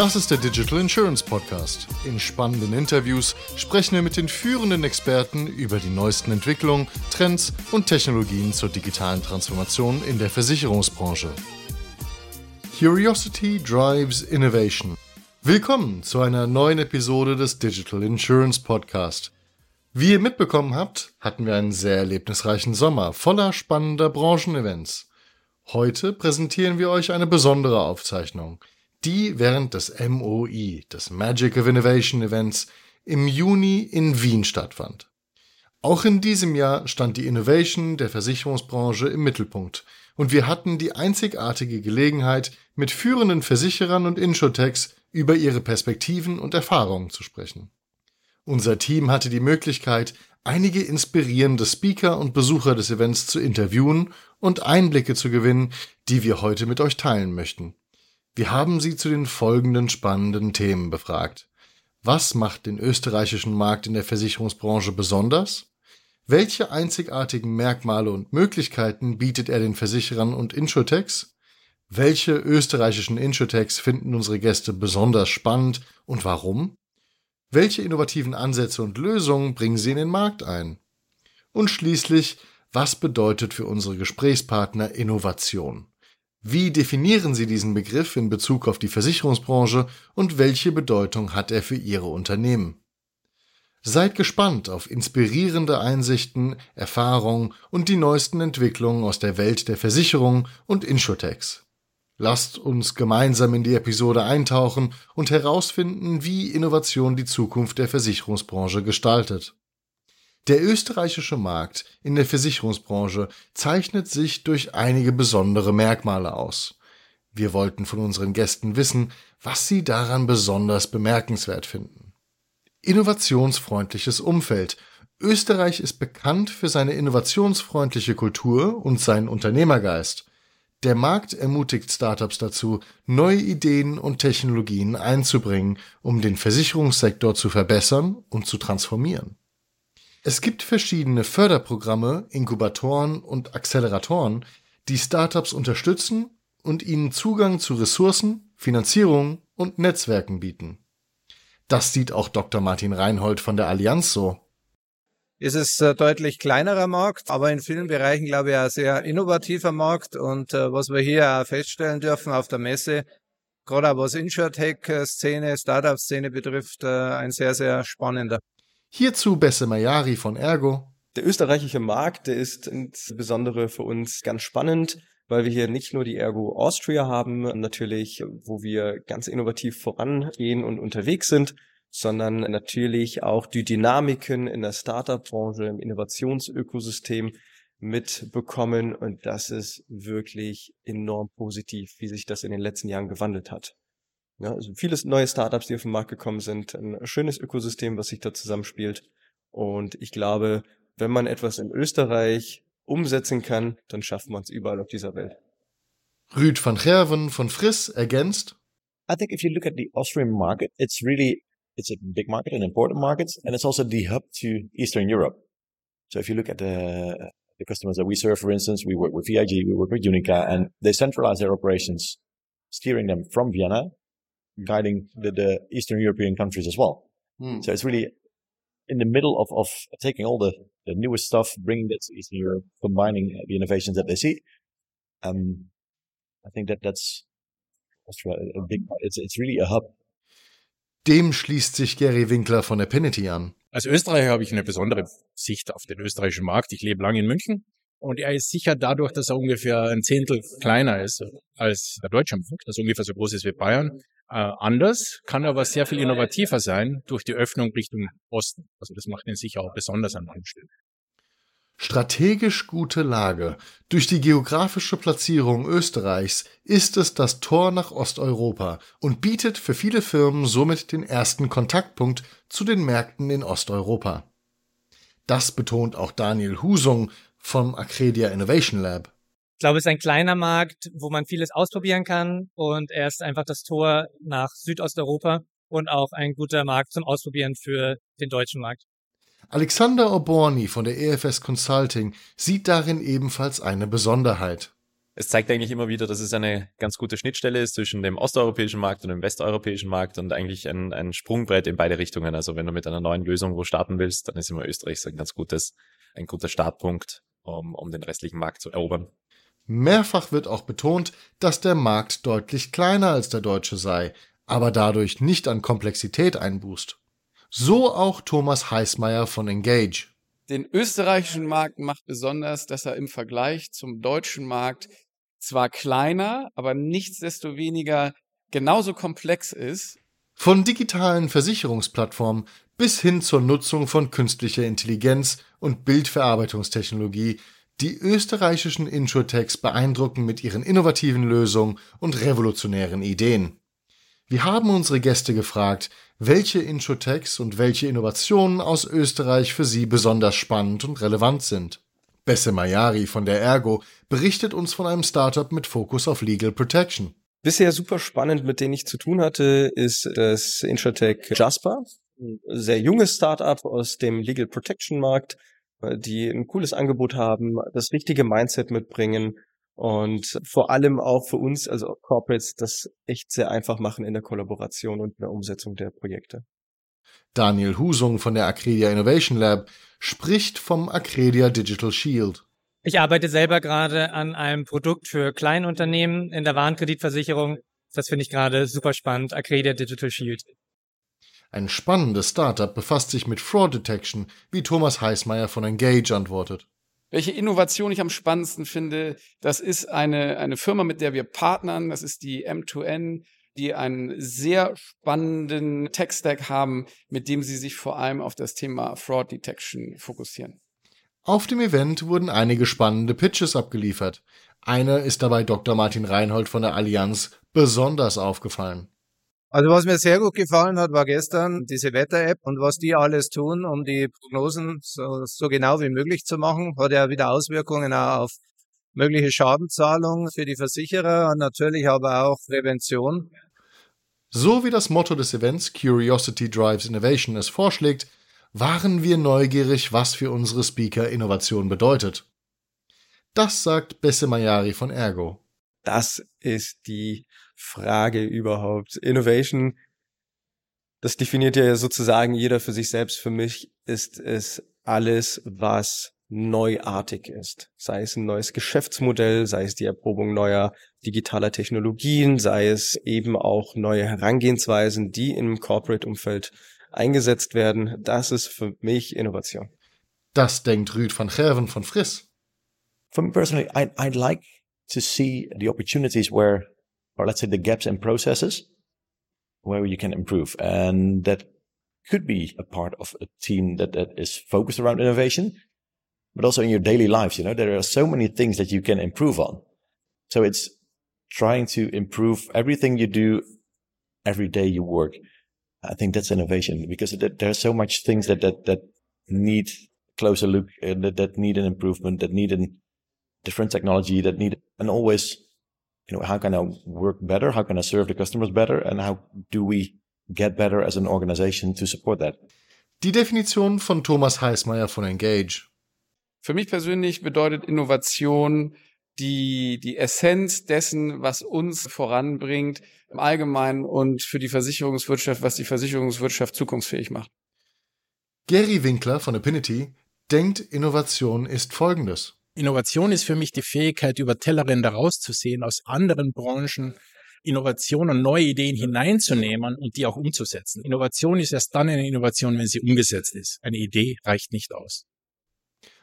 Das ist der Digital Insurance Podcast. In spannenden Interviews sprechen wir mit den führenden Experten über die neuesten Entwicklungen, Trends und Technologien zur digitalen Transformation in der Versicherungsbranche. Curiosity drives innovation. Willkommen zu einer neuen Episode des Digital Insurance Podcast. Wie ihr mitbekommen habt, hatten wir einen sehr erlebnisreichen Sommer voller spannender Branchenevents. Heute präsentieren wir euch eine besondere Aufzeichnung – die während des MOI, des Magic of Innovation Events, im Juni in Wien stattfand. Auch in diesem Jahr stand die Innovation der Versicherungsbranche im Mittelpunkt und wir hatten die einzigartige Gelegenheit, mit führenden Versicherern und Insurtechs über ihre Perspektiven und Erfahrungen zu sprechen. Unser Team hatte die Möglichkeit, einige inspirierende Speaker und Besucher des Events zu interviewen und Einblicke zu gewinnen, die wir heute mit euch teilen möchten. Wir haben sie zu den folgenden spannenden Themen befragt. Was macht den österreichischen Markt in der Versicherungsbranche besonders? Welche einzigartigen Merkmale und Möglichkeiten bietet er den Versicherern und Insurtechs? Welche österreichischen Insurtechs finden unsere Gäste besonders spannend und warum? Welche innovativen Ansätze und Lösungen bringen sie in den Markt ein? Und schließlich, was bedeutet für unsere Gesprächspartner Innovation? Wie definieren Sie diesen Begriff in Bezug auf die Versicherungsbranche und welche Bedeutung hat er für Ihre Unternehmen? Seid gespannt auf inspirierende Einsichten, Erfahrungen und die neuesten Entwicklungen aus der Welt der Versicherung und Insurtechs. Lasst uns gemeinsam in die Episode eintauchen und herausfinden, wie Innovation die Zukunft der Versicherungsbranche gestaltet. Der österreichische Markt in der Versicherungsbranche zeichnet sich durch einige besondere Merkmale aus. Wir wollten von unseren Gästen wissen, was sie daran besonders bemerkenswert finden. Innovationsfreundliches Umfeld. Österreich ist bekannt für seine innovationsfreundliche Kultur und seinen Unternehmergeist. Der Markt ermutigt Startups dazu, neue Ideen und Technologien einzubringen, um den Versicherungssektor zu verbessern und zu transformieren. Es gibt verschiedene Förderprogramme, Inkubatoren und Acceleratoren, die Startups unterstützen und ihnen Zugang zu Ressourcen, Finanzierung und Netzwerken bieten. Das sieht auch Dr. Martin Reinhold von der Allianz so. Es ist ein deutlich kleinerer Markt, aber in vielen Bereichen, glaube ich, ein sehr innovativer Markt. Und äh, was wir hier auch feststellen dürfen auf der Messe, gerade was Insurtech-Szene, Startup-Szene betrifft, äh, ein sehr, sehr spannender. Hierzu Besse Mayari von Ergo. Der österreichische Markt, der ist insbesondere für uns ganz spannend, weil wir hier nicht nur die Ergo Austria haben, natürlich, wo wir ganz innovativ vorangehen und unterwegs sind, sondern natürlich auch die Dynamiken in der Startup-Branche, im Innovationsökosystem mitbekommen. Und das ist wirklich enorm positiv, wie sich das in den letzten Jahren gewandelt hat. Ja, also viele neue Startups, die auf den Markt gekommen sind, ein schönes Ökosystem, was sich da zusammenspielt. Und ich glaube, wenn man etwas in Österreich umsetzen kann, dann schafft man es überall auf dieser Welt. Rüd van Gerven von Friss ergänzt. I think if you look at the Austrian market, it's really it's a big market, an important market, and it's also the hub to Eastern Europe. So if you look at the the customers that we serve, for instance, we work with VIG, we work with Unica, and they centralize their operations, steering them from Vienna guiding the, the Eastern European countries as well. Mm. So it's really in the middle of, of taking all the, the newest stuff, bringing that to Eastern Europe, combining the innovations that they see. Um, I think that that's that's a big, it's, it's really a hub. Dem schließt sich Gary Winkler von Affinity an. Als Österreicher habe ich eine besondere Sicht auf den österreichischen Markt. Ich lebe lange in München und er ist sicher dadurch, dass er ungefähr ein Zehntel kleiner ist als der deutsche Markt, also ungefähr so groß ist wie Bayern, äh, anders, kann aber sehr viel innovativer sein durch die Öffnung Richtung Osten. Also das macht ihn sicher auch besonders an manchen Stellen. Strategisch gute Lage. Durch die geografische Platzierung Österreichs ist es das Tor nach Osteuropa und bietet für viele Firmen somit den ersten Kontaktpunkt zu den Märkten in Osteuropa. Das betont auch Daniel Husung vom Accredia Innovation Lab. Ich glaube, es ist ein kleiner Markt, wo man vieles ausprobieren kann und er ist einfach das Tor nach Südosteuropa und auch ein guter Markt zum Ausprobieren für den deutschen Markt. Alexander Oborny von der EFS Consulting sieht darin ebenfalls eine Besonderheit. es zeigt eigentlich immer wieder, dass es eine ganz gute Schnittstelle ist zwischen dem osteuropäischen Markt und dem westeuropäischen Markt und eigentlich ein, ein Sprungbrett in beide Richtungen. Also wenn du mit einer neuen Lösung wo starten willst, dann ist immer Österreich ein ganz gutes, ein guter Startpunkt, um, um den restlichen Markt zu erobern. Mehrfach wird auch betont, dass der Markt deutlich kleiner als der deutsche sei, aber dadurch nicht an Komplexität einbußt. So auch Thomas Heißmeier von Engage. Den österreichischen Markt macht besonders, dass er im Vergleich zum deutschen Markt zwar kleiner, aber nichtsdestoweniger genauso komplex ist. Von digitalen Versicherungsplattformen bis hin zur Nutzung von künstlicher Intelligenz und Bildverarbeitungstechnologie, die österreichischen Insurtechs beeindrucken mit ihren innovativen Lösungen und revolutionären Ideen. Wir haben unsere Gäste gefragt, welche Insurtechs und welche Innovationen aus Österreich für sie besonders spannend und relevant sind. Besse Mayari von der Ergo berichtet uns von einem Startup mit Fokus auf Legal Protection. Bisher super spannend, mit denen ich zu tun hatte, ist das Insurtech Jasper. Ein sehr junges Startup aus dem Legal Protection Markt, die ein cooles Angebot haben, das richtige Mindset mitbringen und vor allem auch für uns, also Corporates, das echt sehr einfach machen in der Kollaboration und in der Umsetzung der Projekte. Daniel Husung von der Acredia Innovation Lab spricht vom Acredia Digital Shield. Ich arbeite selber gerade an einem Produkt für Kleinunternehmen in der Warenkreditversicherung. Das finde ich gerade super spannend, Acredia Digital Shield. Ein spannendes Startup befasst sich mit Fraud Detection, wie Thomas Heißmeier von Engage antwortet. Welche Innovation ich am spannendsten finde, das ist eine, eine Firma, mit der wir partnern. Das ist die M2N, die einen sehr spannenden Tech-Stack haben, mit dem sie sich vor allem auf das Thema Fraud Detection fokussieren. Auf dem Event wurden einige spannende Pitches abgeliefert. Einer ist dabei Dr. Martin Reinhold von der Allianz besonders aufgefallen. Also was mir sehr gut gefallen hat, war gestern diese Wetter-App und was die alles tun, um die Prognosen so, so genau wie möglich zu machen, hat ja wieder Auswirkungen auch auf mögliche Schadenzahlungen für die Versicherer und natürlich aber auch Prävention. So wie das Motto des Events Curiosity Drives Innovation es vorschlägt, waren wir neugierig, was für unsere Speaker Innovation bedeutet. Das sagt Besse Mayari von Ergo. Das ist die Frage überhaupt. Innovation, das definiert ja sozusagen jeder für sich selbst. Für mich ist es alles, was neuartig ist. Sei es ein neues Geschäftsmodell, sei es die Erprobung neuer digitaler Technologien, sei es eben auch neue Herangehensweisen, die im Corporate-Umfeld eingesetzt werden. Das ist für mich Innovation. Das denkt Rüd van Gerven von Friss. For me personally, I, I'd like to see the opportunities where or let's say the gaps in processes where you can improve. And that could be a part of a team that, that is focused around innovation, but also in your daily lives, you know, there are so many things that you can improve on. So it's trying to improve everything you do every day you work. I think that's innovation because there are so much things that, that, that need closer look, uh, that, that need an improvement, that need a different technology, that need, and always you know, how can I work better? How can I serve the customers better? And how do we get better as an organization to support that? Die Definition von Thomas Heißmeier von Engage. Für mich persönlich bedeutet Innovation die, die Essenz dessen, was uns voranbringt im Allgemeinen und für die Versicherungswirtschaft, was die Versicherungswirtschaft zukunftsfähig macht. Gary Winkler von Affinity denkt, Innovation ist folgendes. Innovation ist für mich die Fähigkeit, über Tellerränder rauszusehen, aus anderen Branchen Innovationen und neue Ideen hineinzunehmen und die auch umzusetzen. Innovation ist erst dann eine Innovation, wenn sie umgesetzt ist. Eine Idee reicht nicht aus.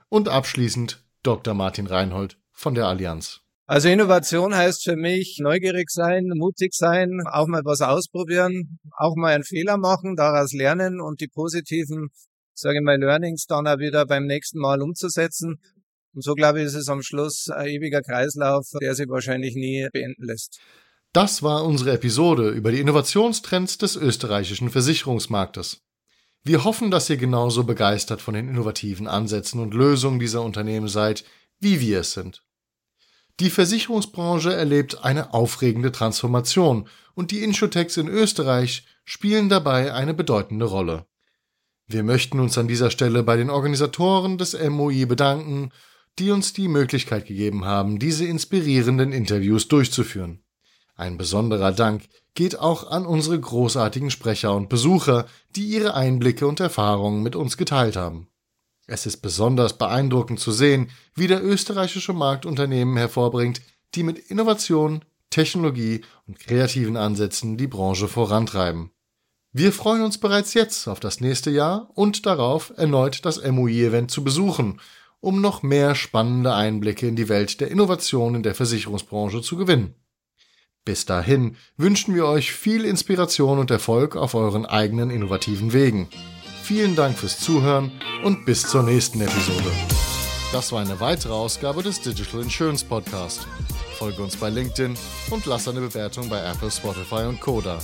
Und abschließend Dr. Martin Reinhold von der Allianz. Also Innovation heißt für mich neugierig sein, mutig sein, auch mal was ausprobieren, auch mal einen Fehler machen, daraus lernen und die positiven, sage ich mal, Learnings dann auch wieder beim nächsten Mal umzusetzen und so, glaube ich, ist es am Schluss ein ewiger Kreislauf, der sich wahrscheinlich nie beenden lässt. Das war unsere Episode über die Innovationstrends des österreichischen Versicherungsmarktes. Wir hoffen, dass ihr genauso begeistert von den innovativen Ansätzen und Lösungen dieser Unternehmen seid, wie wir es sind. Die Versicherungsbranche erlebt eine aufregende Transformation und die Insurtechs in Österreich spielen dabei eine bedeutende Rolle. Wir möchten uns an dieser Stelle bei den Organisatoren des MOI bedanken die uns die Möglichkeit gegeben haben, diese inspirierenden Interviews durchzuführen. Ein besonderer Dank geht auch an unsere großartigen Sprecher und Besucher, die ihre Einblicke und Erfahrungen mit uns geteilt haben. Es ist besonders beeindruckend zu sehen, wie der österreichische Markt Unternehmen hervorbringt, die mit Innovation, Technologie und kreativen Ansätzen die Branche vorantreiben. Wir freuen uns bereits jetzt auf das nächste Jahr und darauf, erneut das MOI-Event zu besuchen, um noch mehr spannende Einblicke in die Welt der Innovation in der Versicherungsbranche zu gewinnen. Bis dahin wünschen wir euch viel Inspiration und Erfolg auf euren eigenen innovativen Wegen. Vielen Dank fürs Zuhören und bis zur nächsten Episode. Das war eine weitere Ausgabe des Digital Insurance Podcast. Folge uns bei LinkedIn und lass eine Bewertung bei Apple, Spotify und Koda.